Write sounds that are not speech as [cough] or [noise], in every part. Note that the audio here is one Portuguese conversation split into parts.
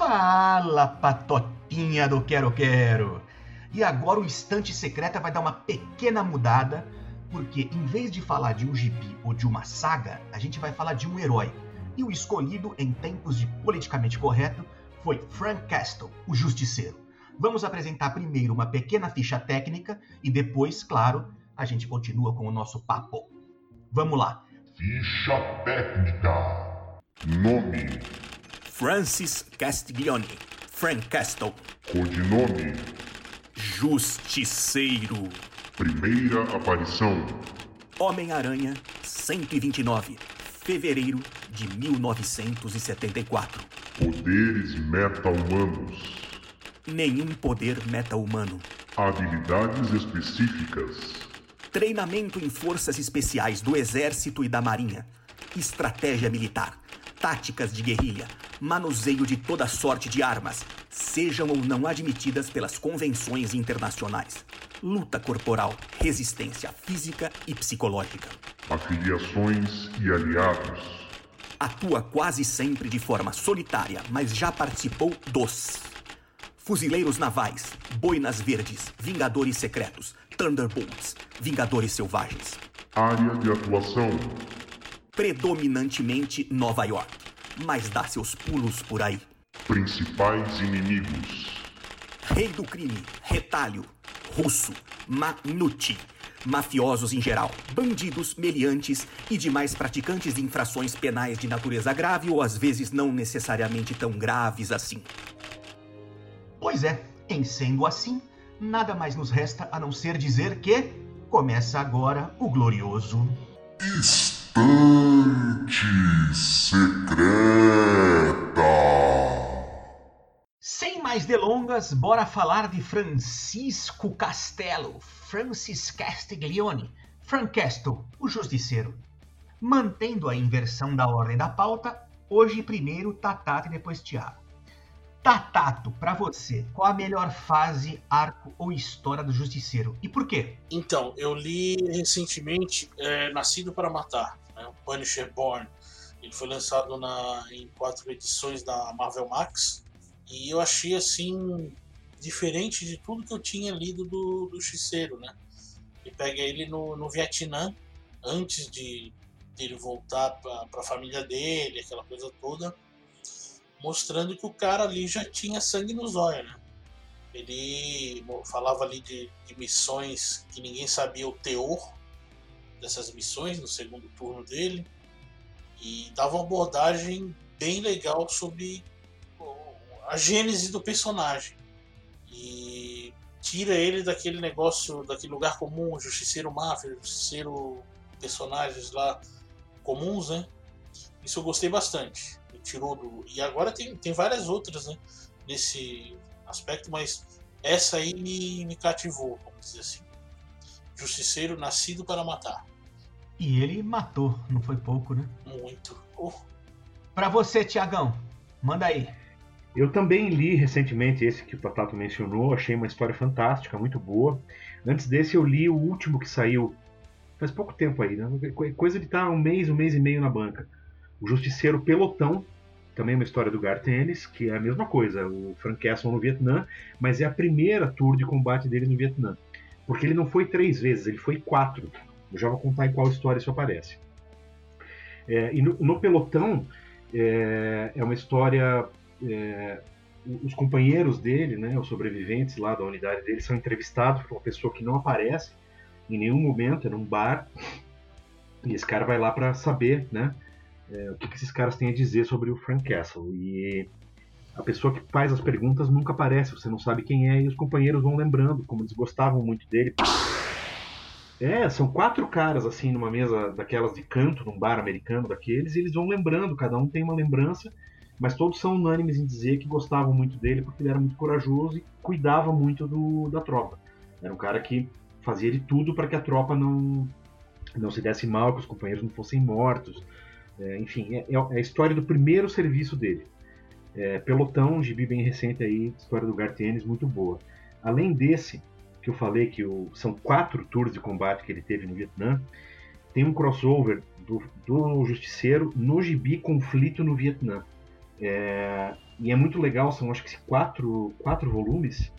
Fala, patotinha do Quero Quero! E agora o Estante Secreta vai dar uma pequena mudada, porque em vez de falar de um gibi ou de uma saga, a gente vai falar de um herói. E o escolhido em tempos de politicamente correto foi Frank Castle, o Justiceiro. Vamos apresentar primeiro uma pequena ficha técnica e depois, claro, a gente continua com o nosso papo. Vamos lá. Ficha técnica. Nome: Francis Castiglione, Frank Castle. Codinome: Justiceiro. Primeira aparição: Homem-Aranha 129, fevereiro de 1974. Poderes meta-humanos. Nenhum poder meta-humano. Habilidades específicas. Treinamento em forças especiais do Exército e da Marinha. Estratégia militar. Táticas de guerrilha. Manuseio de toda sorte de armas, sejam ou não admitidas pelas convenções internacionais. Luta corporal, resistência física e psicológica. Afiliações e aliados. Atua quase sempre de forma solitária, mas já participou dos Fuzileiros Navais, Boinas Verdes, Vingadores Secretos, Thunderbolts, Vingadores Selvagens. Área de atuação: Predominantemente Nova York, mas dá seus pulos por aí. Principais inimigos: Rei do crime, retalho, russo, Manucci, mafiosos em geral, bandidos, meliantes e demais praticantes de infrações penais de natureza grave ou às vezes não necessariamente tão graves assim. Pois é, em sendo assim, nada mais nos resta a não ser dizer que começa agora o glorioso. Estante Secreta. Sem mais delongas, bora falar de Francisco Castelo, Francis Castiglione, Frank Castle, o Justiceiro. Mantendo a inversão da ordem da pauta, hoje primeiro Tatato e depois Tiago. Tatato, pra você, qual a melhor fase, arco ou história do Justiceiro? E por quê? Então, eu li recentemente é, Nascido para Matar, né, Punisher Born. Ele foi lançado na, em quatro edições da Marvel Max e eu achei assim diferente de tudo que eu tinha lido do, do Justiceiro, né? Ele pega ele no, no Vietnã antes de, de ele voltar para a família dele, aquela coisa toda, mostrando que o cara ali já tinha sangue nos olhos, né? Ele falava ali de, de missões que ninguém sabia o teor dessas missões no segundo turno dele e dava uma abordagem bem legal sobre a gênese do personagem e tira ele daquele negócio, daquele lugar comum, justiceiro máfia, justiceiro personagens lá comuns, né? Isso eu gostei bastante. Tirou do e agora tem, tem várias outras, né? Nesse aspecto, mas essa aí me, me cativou, vamos dizer assim. Justiceiro nascido para matar. E ele matou, não foi pouco, né? Muito. Oh. Pra você, Tiagão, manda aí. Eu também li recentemente esse que o Tatato mencionou, achei uma história fantástica, muito boa. Antes desse eu li o último que saiu faz pouco tempo aí, né? coisa de estar um mês, um mês e meio na banca. O Justiceiro Pelotão, também uma história do Garth Ennis, que é a mesma coisa, o Frank Castle no Vietnã, mas é a primeira tour de combate dele no Vietnã. Porque ele não foi três vezes, ele foi quatro. Eu já vou contar em qual história isso aparece. É, e no, no Pelotão é, é uma história é, os companheiros dele, né, os sobreviventes lá da unidade dele, são entrevistados por uma pessoa que não aparece em nenhum momento, é num bar, e esse cara vai lá para saber né, é, o que, esses caras têm a dizer sobre o Frank Castle. E a pessoa que faz as perguntas nunca aparece, você não sabe quem é, e os companheiros vão lembrando como eles gostavam muito dele. É, são quatro caras assim numa mesa daquelas de canto, num bar americano daqueles, e eles vão lembrando, cada um tem uma lembrança mas todos são unânimes em dizer que gostavam muito dele porque ele era muito corajoso e cuidava muito do, da tropa. Era um cara que fazia de tudo para que a tropa não, não se desse mal, que os companheiros não fossem mortos. É, enfim, é, é, a história do primeiro serviço dele. É, pelotão, gibi bem recente aí, história do Gartienes, muito boa. Além desse, que eu falei que o, são quatro tours de combate que ele teve no Vietnã, tem um crossover do, do Justiceiro no gibi Conflito no Vietnã. É, E é muito legal, são acho que quatro, quatro volumes.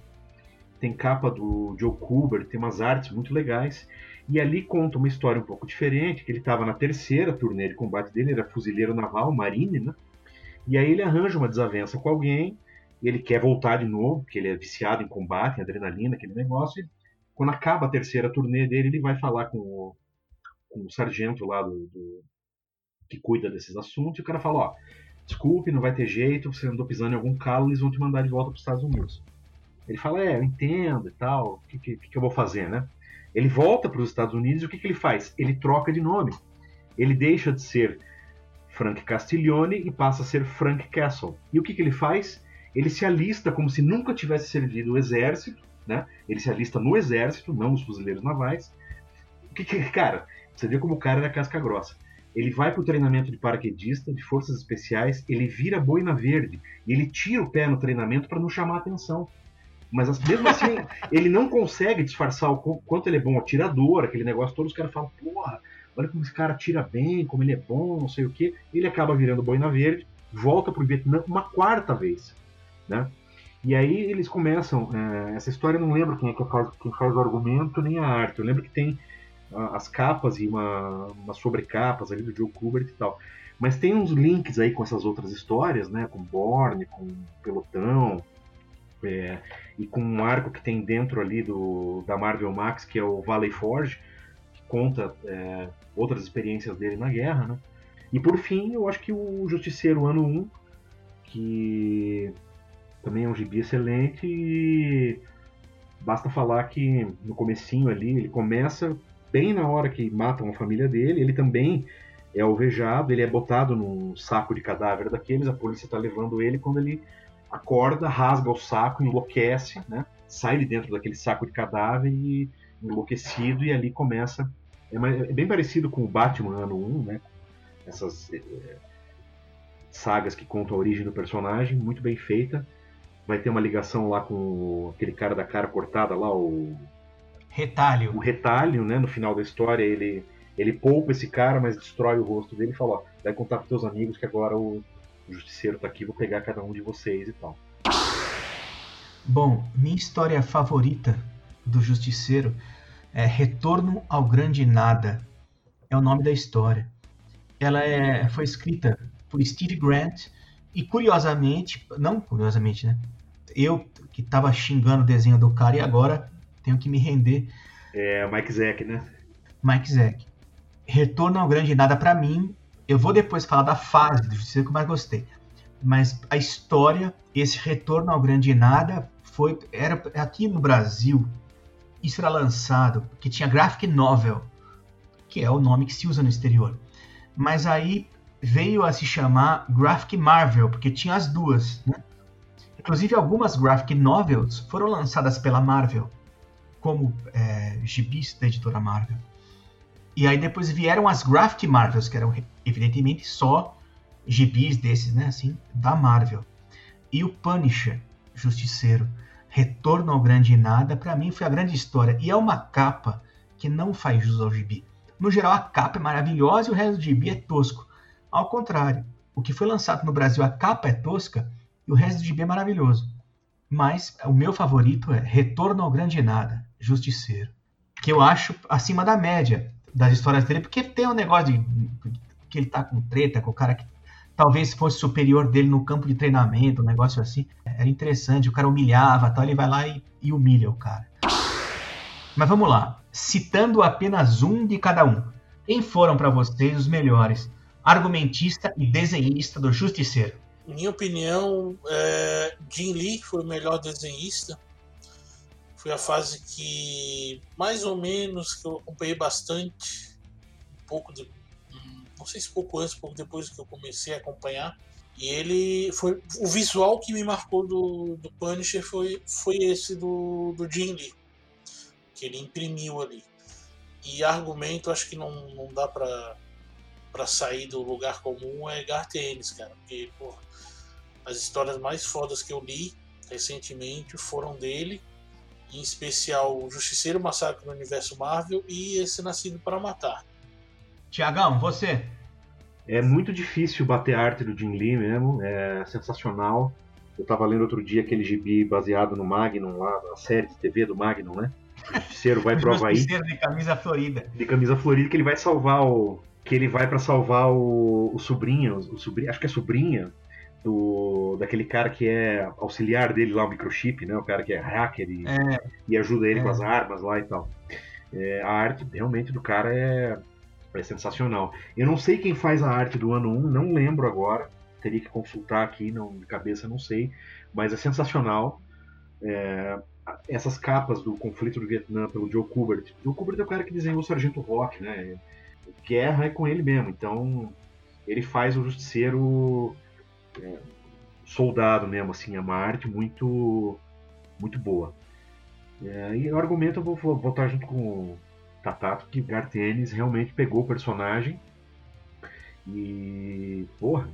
Tem capa do Joe Kubert, tem umas artes muito legais. E ali conta uma história um pouco diferente, que ele estava na terceira turnê de combate dele, era fuzileiro naval, marine, né? E aí ele arranja uma desavença com alguém, ele quer voltar de novo, porque ele é viciado em combate, em adrenalina, aquele negócio. E quando acaba a terceira turnê dele, ele vai falar com o, com o sargento lá do, do, que cuida desses assuntos, e o cara fala, ó, desculpe, não vai ter jeito, você andou pisando em algum calo, eles vão te mandar de volta para os Estados Unidos. Ele fala, é, eu entendo e tal, o que, que, que eu vou fazer, né? Ele volta para os Estados Unidos e o que, que ele faz? Ele troca de nome. Ele deixa de ser Frank Castiglione e passa a ser Frank Castle. E o que, que ele faz? Ele se alista como se nunca tivesse servido o exército, né? Ele se alista no exército, não nos fuzileiros navais. O que, que cara? Você vê como o cara era casca grossa. Ele vai para o treinamento de paraquedista, de forças especiais, ele vira boina verde e ele tira o pé no treinamento para não chamar atenção. Mas mesmo assim, ele não consegue disfarçar o quanto ele é bom atirador, aquele negócio todo. Os caras falam, porra, olha como esse cara tira bem, como ele é bom, não sei o que. Ele acaba virando boina verde, volta pro Vietnã uma quarta vez, né? E aí eles começam. É, essa história eu não lembro quem é que faz, quem faz o argumento nem a arte. Eu lembro que tem as capas e uma, umas sobrecapas ali do Joe Kubert e tal. Mas tem uns links aí com essas outras histórias, né? Com Borne, com Pelotão, é, e com um arco que tem dentro ali do, da Marvel Max, que é o Valley Forge, que conta é, outras experiências dele na guerra, né? E por fim, eu acho que o Justiceiro Ano 1, que também é um gibi excelente e basta falar que no comecinho ali, ele começa bem na hora que matam a família dele, ele também é alvejado, ele é botado num saco de cadáver daqueles, a polícia está levando ele quando ele acorda, rasga o saco, enlouquece, né? sai de dentro daquele saco de cadáver e enlouquecido e ali começa é, é bem parecido com o Batman ano 1, né? Essas é, sagas que contam a origem do personagem, muito bem feita. Vai ter uma ligação lá com aquele cara da cara cortada lá, o Retalho. O retalho, né? No final da história, ele, ele poupa esse cara, mas destrói o rosto dele e fala: ó, vai contar pros teus amigos que agora o, o justiceiro tá aqui, vou pegar cada um de vocês e tal. Bom, minha história favorita do Justiceiro é Retorno ao Grande Nada. É o nome da história. Ela é, foi escrita por Steve Grant e curiosamente, não curiosamente, né? Eu que estava xingando o desenho do cara e agora tenho que me render. É, Mike Zack, né? Mike Zack. Retorno ao Grande Nada para mim. Eu vou depois falar da fase do Justiceiro que eu mais gostei. Mas a história, esse Retorno ao Grande Nada, foi era aqui no Brasil. Isso era lançado que tinha graphic novel, que é o nome que se usa no exterior. Mas aí veio a se chamar Graphic Marvel, porque tinha as duas, né? Inclusive algumas graphic novels foram lançadas pela Marvel como é, gibis da editora Marvel. E aí depois vieram as Graphic Marvels, que eram evidentemente só gibis desses, né, assim, da Marvel. E o Punisher, Justiceiro, Retorno ao Grande Nada, para mim foi a grande história. E é uma capa que não faz jus ao gibi. No geral, a capa é maravilhosa e o resto do gibi é tosco. Ao contrário, o que foi lançado no Brasil, a capa é tosca e o resto do gibi é maravilhoso. Mas o meu favorito é Retorno ao Grande Nada, Justiceiro. Que eu acho acima da média das histórias dele, porque tem um negócio de que ele tá com treta com o cara que talvez fosse superior dele no campo de treinamento, um negócio assim. Era interessante, o cara humilhava, tal, ele vai lá e, e humilha o cara. Mas vamos lá, citando apenas um de cada um. Quem foram para vocês os melhores? Argumentista e desenhista do Justiceiro. Minha opinião, é, Jim Lee foi o melhor desenhista foi a fase que, mais ou menos, que eu acompanhei bastante. Um pouco de. Não sei se pouco antes, pouco depois que eu comecei a acompanhar. E ele foi. O visual que me marcou do, do Punisher foi, foi esse do, do Jim Lee. Que ele imprimiu ali. E argumento, acho que não, não dá pra, pra sair do lugar comum é Garth Ennis, cara. Porque, pô, as histórias mais fodas que eu li recentemente foram dele em especial o Justiceiro Massacre no Universo Marvel e esse Nascido para Matar. Tiagão, você? É muito difícil bater a arte do Jim Lee mesmo, é sensacional. Eu tava lendo outro dia aquele gibi baseado no Magnum lá, na série de TV do Magnum, né? O justiceiro vai pro [laughs] Havaí. Justiceiro de camisa florida. De camisa florida, que ele vai salvar o. Que ele vai para salvar o, o sobrinho, o sobrinho, acho que é sobrinha, do daquele cara que é auxiliar dele lá, o microchip, né? O cara que é hacker e, É, e ajuda ele É. com as armas lá e tal. É, a arte realmente do cara é, é sensacional. Eu não sei quem faz a arte do ano 1, não lembro agora. Teria que consultar aqui, não, de cabeça não sei. Mas é sensacional. É, essas capas do conflito do Vietnã pelo Joe Kubert. Joe Kubert é o cara que desenhou o Sargento Rock, né? Guerra é com ele mesmo. Então ele faz o Justiceiro é, soldado mesmo, assim. É uma arte muito, muito boa. É, e o argumento eu vou botar junto com o Tatato que Garth Ennis realmente pegou o personagem e, porra,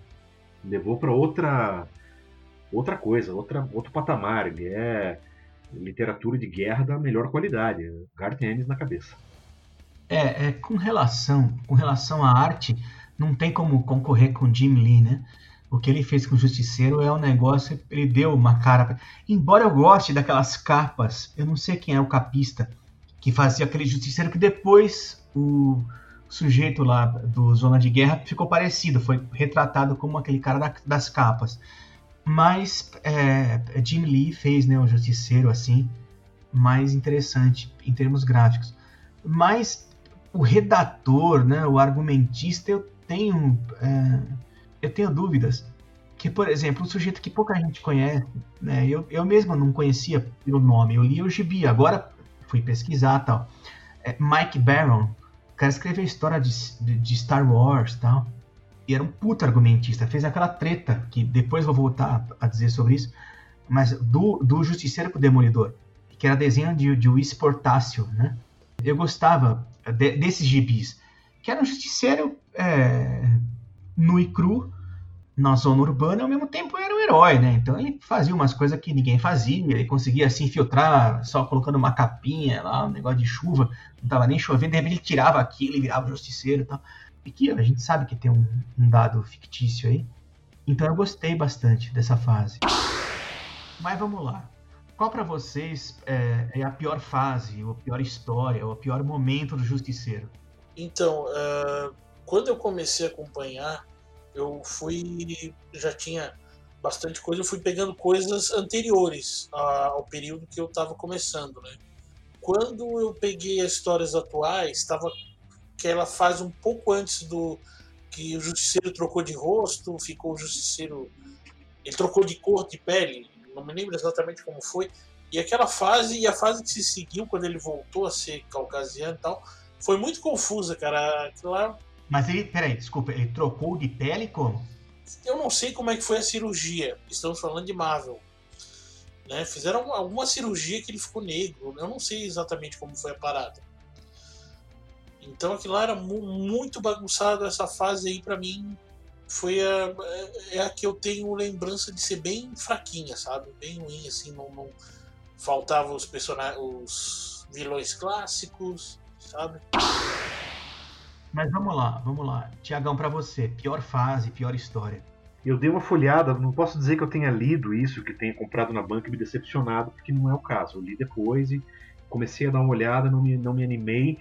levou para outra outra coisa, outra, outro patamar. Ele é literatura de guerra da melhor qualidade. Garth Ennis na cabeça. é, é, com relação com relação à arte, não tem como concorrer com Jim Lee, né? O que ele fez com o Justiceiro é um negócio, ele deu uma cara. Embora eu goste daquelas capas, eu não sei quem é o capista que fazia aquele Justiceiro que depois o sujeito lá do Zona de Guerra ficou parecido, foi retratado como aquele cara da- das capas. Mas é, Jim Lee fez né, o Justiceiro assim, mais interessante em termos gráficos. Mas o redator, né, o argumentista, eu tenho, é, eu tenho dúvidas. Que, por exemplo, um sujeito que pouca gente conhece, né, eu, eu mesmo não conhecia pelo nome, eu li o gibi, agora fui pesquisar tal. É, Mike Barron, o cara escreveu a história de, de, de Star Wars tal. E era um puta argumentista, fez aquela treta, que depois vou voltar a dizer sobre isso, mas do, do Justiceiro pro Demolidor, que era desenho de, de Luiz Portácio, né? Eu gostava de- desses gibis, que era um justiceiro é, nu e cru na zona urbana, ao mesmo tempo era um herói, né? Então ele fazia umas coisas que ninguém fazia, ele conseguia se infiltrar só colocando uma capinha lá, um negócio de chuva, não tava nem chovendo, de repente ele tirava aquilo e virava justiceiro e tal. E que a gente sabe que tem um, um dado fictício aí. Então eu gostei bastante dessa fase. Mas vamos lá. Qual pra vocês é, é a pior fase, ou a pior história, ou o pior momento do Justiceiro? Então, eh, quando eu comecei a acompanhar, eu fui. Já tinha bastante coisa, eu fui pegando coisas anteriores ao período que eu estava começando, né? Quando eu peguei as histórias atuais, estava que ela faz um pouco antes do que o justiceiro trocou de rosto, ficou o justiceiro. Ele trocou de cor de pele, não me lembro exatamente como foi. E aquela fase, e a fase que se seguiu quando ele voltou a ser caucasiano e tal, foi muito confusa, cara. Aquilo lá, Mas ele, peraí, desculpa, ele trocou de pele como? eu não sei como é que foi a cirurgia. Estamos falando de Marvel. Né? Fizeram alguma cirurgia que ele ficou negro. Eu não sei exatamente como foi a parada. Então aquilo lá era mu- muito bagunçado. Essa fase aí, pra mim, foi a, é a que eu tenho lembrança de ser bem fraquinha, sabe? Bem ruim, assim. Não, não faltava os personagens, os vilões clássicos, sabe? Mas vamos lá, vamos lá. Tiagão, pra você, pior fase, pior história. Eu dei uma folhada, não posso dizer que eu tenha lido isso, que tenha comprado na banca e me decepcionado, porque não é o caso. Eu li depois e comecei a dar uma olhada, não me, não me animei.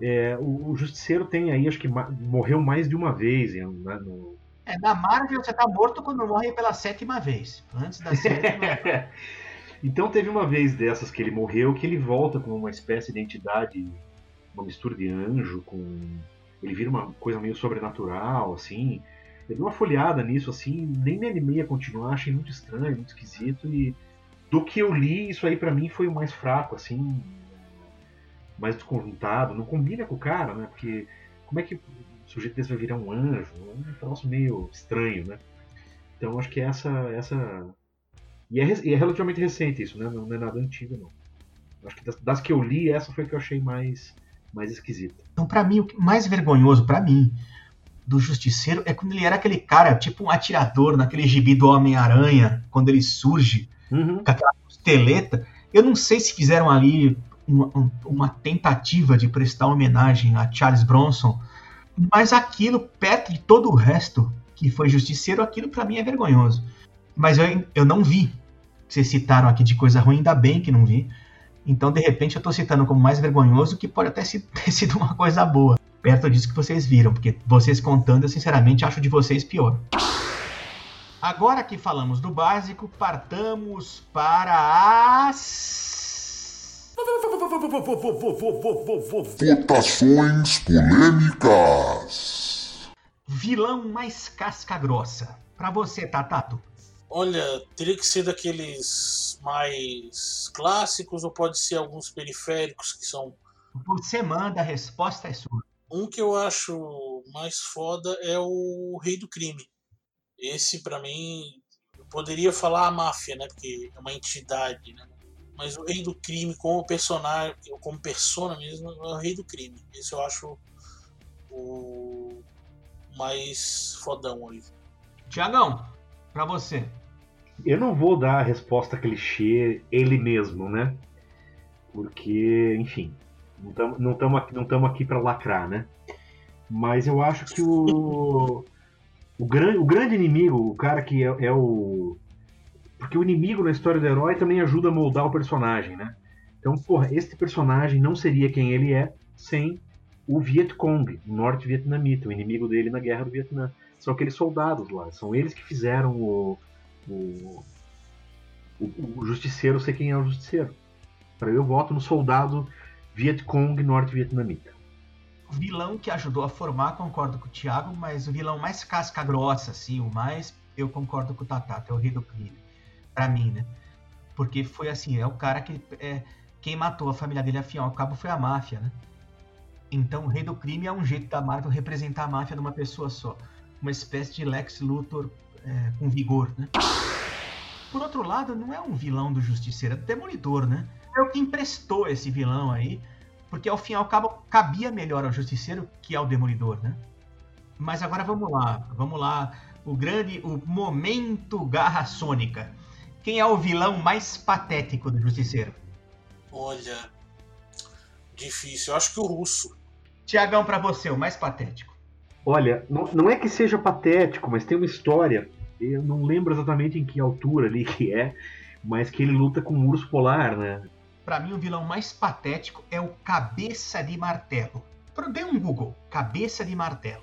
É, o, o Justiceiro tem aí, acho que morreu mais de uma vez. Né, no... É, na Marvel você tá morto quando morre pela sétima vez. Antes da sétima. [laughs] então teve uma vez dessas que ele morreu que ele volta com uma espécie de entidade, uma mistura de anjo com. Ele vira uma coisa meio sobrenatural, assim. Eu dei uma folhada nisso, assim, nem me animei a continuar, achei muito estranho, muito esquisito. E do que eu li, isso aí pra mim foi o mais fraco, assim, mais desconjuntado. Não combina com o cara, né? Porque como é que o sujeito desse vai virar um anjo? É um troço meio estranho, né? Então acho que essa. essa... E, é, e é relativamente recente isso, né? Não é nada antigo, não. Acho que das, das que eu li, essa foi que eu achei mais, mais esquisita. Então, pra mim, o que mais vergonhoso pra mim do Justiceiro é quando ele era aquele cara, tipo um atirador naquele gibi do Homem-Aranha, quando ele surge Uhum. com aquela costeleta. Eu não sei se fizeram ali uma, um- uma tentativa de prestar homenagem a Charles Bronson, mas aquilo, perto de todo o resto que foi Justiceiro, aquilo pra mim é vergonhoso. Mas eu, eu não vi. Vocês citaram aqui de coisa ruim, ainda bem que não vi. Então, de repente, eu tô citando como mais vergonhoso, que pode até [laughs] ter sido uma coisa boa. Perto disso que vocês viram, porque vocês contando, eu sinceramente acho de vocês pior. Agora que falamos do básico, partamos para as. Votações polêmicas. Vilão mais casca grossa. Pra você, Tatato. Olha, teria que ser daqueles mais clássicos ou pode ser alguns periféricos que são. Você manda, a resposta é sua. Um que eu acho mais foda é o Rei do Crime. Esse, para mim, eu poderia falar a máfia, né? Porque é uma entidade, né? Mas o Rei do Crime, como personagem, como persona mesmo, é o Rei do Crime. Esse eu acho o mais fodão aí. Tiagão, pra você. Eu não vou dar a resposta clichê ele mesmo, né? Porque, enfim, não estamos não aqui, aqui para lacrar, né? Mas eu acho que o, o, gran, o grande inimigo, o cara que é, é, o. Porque o inimigo na história do herói também ajuda a moldar o personagem, né? Então, porra, este personagem não seria quem ele é sem o Viet Cong, o norte-vietnamita, o inimigo dele na guerra do Vietnã. São aqueles soldados lá, são eles que fizeram o, o, o, o justiceiro ser quem é o justiceiro. Para eu voto no soldado Viet Cong norte-vietnamita. O vilão que ajudou a formar, concordo com o Thiago, mas o vilão mais casca grossa, assim, o mais, eu concordo com o Tatato, é o rei do crime. Pra mim, né? Porque foi assim, é o cara que. É, quem matou a família dele, afinal, ao cabo, foi a máfia, né? Então, o rei do crime é um jeito da Marvel representar a máfia numa pessoa só. Uma espécie de Lex Luthor é, com vigor, né? Por outro lado, não é um vilão do Justiceiro, é do Demolidor, né? É o que emprestou esse vilão aí, porque ao fim e ao cabo cabia melhor ao Justiceiro que ao Demolidor, né? Mas agora vamos lá, vamos lá, o grande, o momento Garra Sônica. Quem é o vilão mais patético do Justiceiro? Olha, difícil. Eu acho que o Russo. Tiagão, para você, o mais patético. Olha, não, não é que seja patético, mas tem uma história. Eu não lembro exatamente em que altura ali que é, mas que ele luta com um urso polar, né? Para mim, o vilão mais patético é o Cabeça de Martelo. Dê um Google, Cabeça de Martelo.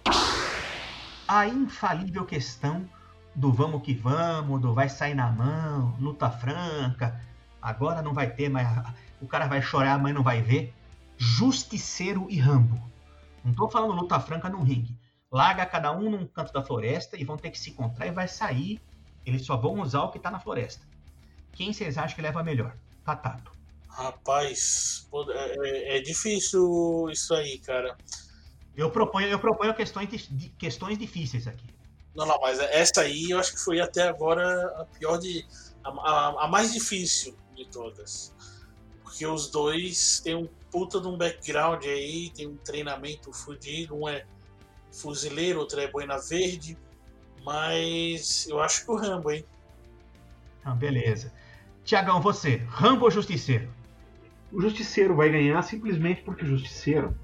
A infalível questão do vamos que vamos, do vai sair na mão, luta franca, agora não vai ter mais. O cara vai chorar, a mãe não vai ver. Justiceiro e Rambo. Não tô falando luta franca no ringue. Larga cada um num canto da floresta e vão ter que se encontrar e vai sair. Eles só vão usar o que tá na floresta. Quem vocês acham que leva melhor? Tatato. Rapaz, é, é, é, difícil isso aí, cara. Eu proponho, eu proponho questões, questões difíceis aqui. Não, não, mas essa aí eu acho que foi até agora a pior de. a, a, a mais difícil de todas. Porque os dois têm um puta de um background aí, tem um treinamento fudido, um é fuzileiro, outro é boina verde. Mas eu acho que o Rambo, hein? Ah, beleza. Tiagão, você, Rambo ou Justiceiro? O Justiceiro vai ganhar simplesmente porque o Justiceiro,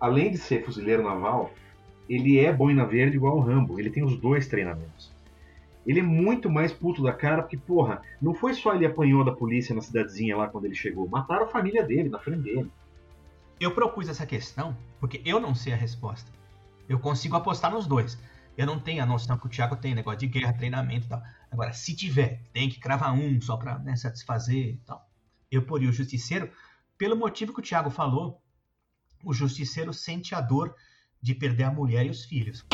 além de ser fuzileiro naval, ele é boina verde igual o Rambo. Ele tem os dois treinamentos. Ele é muito mais puto da cara porque, porra, não foi só ele apanhou da polícia na cidadezinha lá quando ele chegou. Mataram a família dele, na frente dele. Eu propus essa questão porque eu não sei a resposta. Eu consigo apostar nos dois. Eu não tenho a noção que o Thiago tem, negócio de guerra, treinamento e tal. Agora, se tiver, tem que cravar um só pra né, satisfazer e tal. Eu poria o Justiceiro, pelo motivo que o Thiago falou, o Justiceiro sente a dor de perder a mulher e os filhos.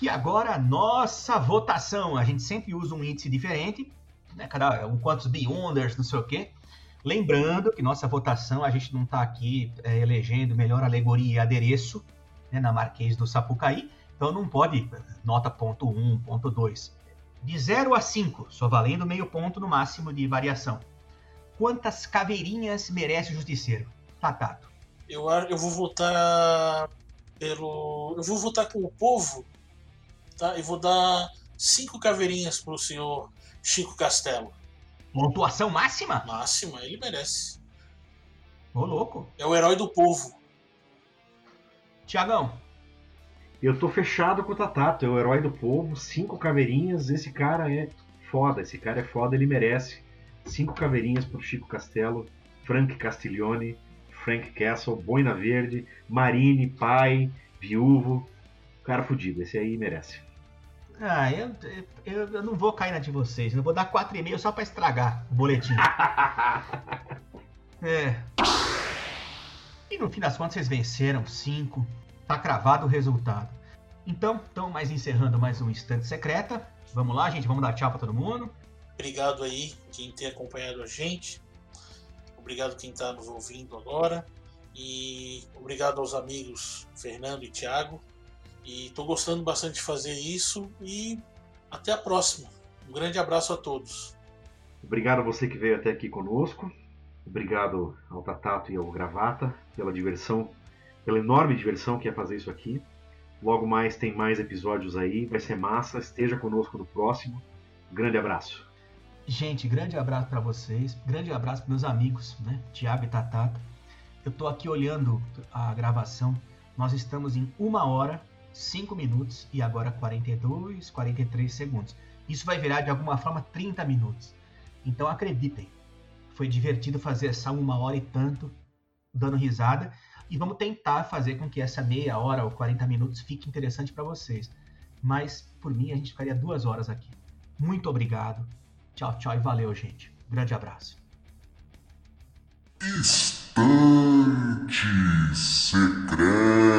E agora, nossa votação. A gente sempre usa um índice diferente, né? Cada um quantos Beyonders, não sei o quê. Lembrando que nossa votação, a gente não está aqui é, elegendo melhor alegoria e adereço na Marquês do Sapucaí. Então não pode nota ponto 1, ponto 2. De 0 a 5, só valendo meio ponto no máximo de variação. Quantas caveirinhas merece o justiceiro? Tatato. Eu, eu vou votar pelo. Eu vou votar com o povo, tá? E vou dar cinco caveirinhas pro senhor Chico Castelo. Pontuação máxima? Máxima, ele merece. Ô, louco. É o herói do povo. Tiagão. Eu tô fechado com o Tatato, é o herói do povo, cinco caveirinhas, esse cara é foda, esse cara é foda, ele merece. Cinco caveirinhas pro Chico Castelo, Frank Castiglione, Frank Castle, Boina Verde, Marine, pai, viúvo. Cara fudido, esse aí merece. Ah, eu, eu, eu não vou cair na de vocês. Eu vou dar 4,5 só pra estragar o boletim. [laughs] é. E no fim das contas vocês venceram 5. Tá cravado o resultado. Então, estamos mais encerrando mais um Instante Secreta. Vamos lá, gente. Vamos dar tchau pra todo mundo. Obrigado aí quem tem acompanhado a gente. Obrigado quem está nos ouvindo agora. E obrigado aos amigos Fernando e Thiago. E estou gostando bastante de fazer isso. E até a próxima. Um grande abraço a todos. Obrigado a você que veio até aqui conosco. Obrigado ao Tatato e ao Gravata pela diversão, pela enorme diversão que é fazer isso aqui. Logo mais tem mais episódios aí, vai ser massa. Esteja conosco no próximo. grande abraço. Gente, grande abraço para vocês. Grande abraço para meus amigos, né? Tiago e Tatata. Eu tô aqui olhando a gravação. Nós estamos em uma hora, 5 minutos e agora 42, 43 segundos. Isso vai virar de alguma forma 30 minutos. Então acreditem, foi divertido fazer essa uma hora e tanto, dando risada. E vamos tentar fazer com que essa meia hora ou 40 minutos fique interessante para vocês. Mas por mim a gente ficaria duas horas aqui. Muito obrigado. Tchau, tchau e valeu, gente. Grande abraço. Instante Secreto.